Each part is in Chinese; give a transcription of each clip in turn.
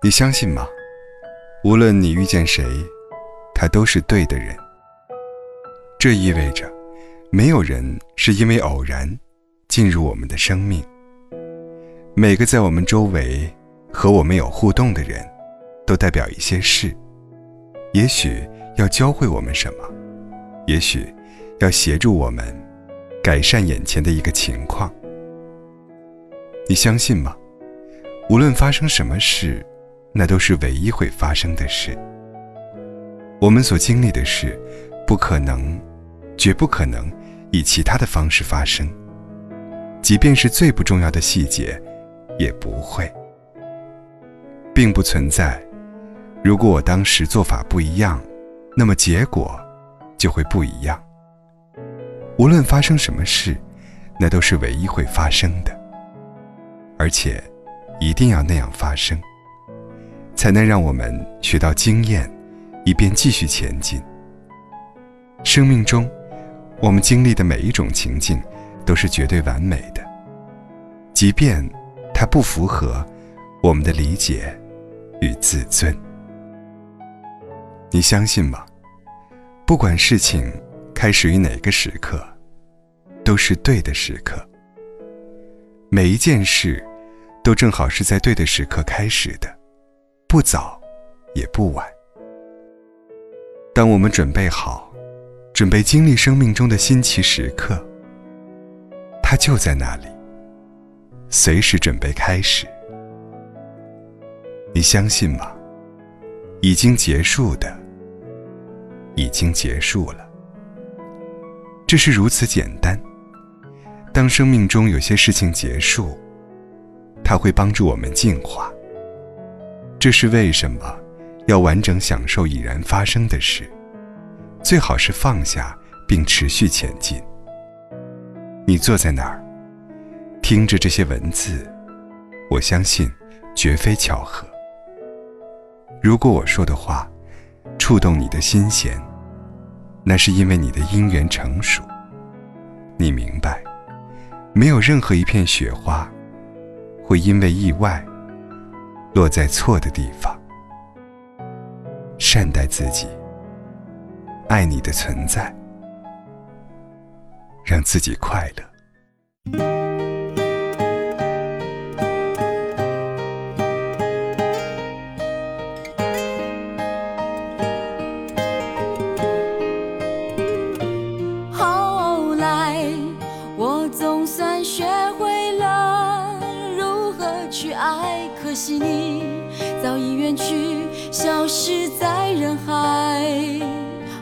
你相信吗？无论你遇见谁，他都是对的人。这意味着，没有人是因为偶然进入我们的生命。每个在我们周围和我们有互动的人，都代表一些事，也许要教会我们什么，也许要协助我们改善眼前的一个情况。你相信吗？无论发生什么事。那都是唯一会发生的事。我们所经历的事，不可能，绝不可能以其他的方式发生。即便是最不重要的细节，也不会，并不存在。如果我当时做法不一样，那么结果就会不一样。无论发生什么事，那都是唯一会发生的，而且一定要那样发生。才能让我们学到经验，以便继续前进。生命中，我们经历的每一种情境，都是绝对完美的，即便它不符合我们的理解与自尊。你相信吗？不管事情开始于哪个时刻，都是对的时刻。每一件事，都正好是在对的时刻开始的。不早，也不晚。当我们准备好，准备经历生命中的新奇时刻，它就在那里，随时准备开始。你相信吗？已经结束的，已经结束了。这是如此简单。当生命中有些事情结束，它会帮助我们进化。这是为什么？要完整享受已然发生的事，最好是放下并持续前进。你坐在那儿，听着这些文字，我相信绝非巧合。如果我说的话触动你的心弦，那是因为你的因缘成熟。你明白，没有任何一片雪花会因为意外。落在错的地方，善待自己，爱你的存在，让自己快乐。惜你早已远去，消失在人海。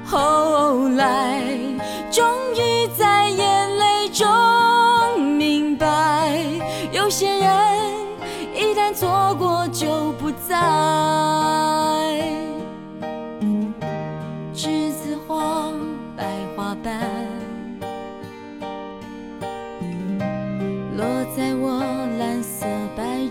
后来，终于在眼泪中明白，有些人一旦错过就不再。栀子花白花瓣，落在我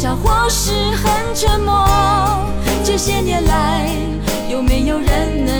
笑或是很沉默这些年来有没有人能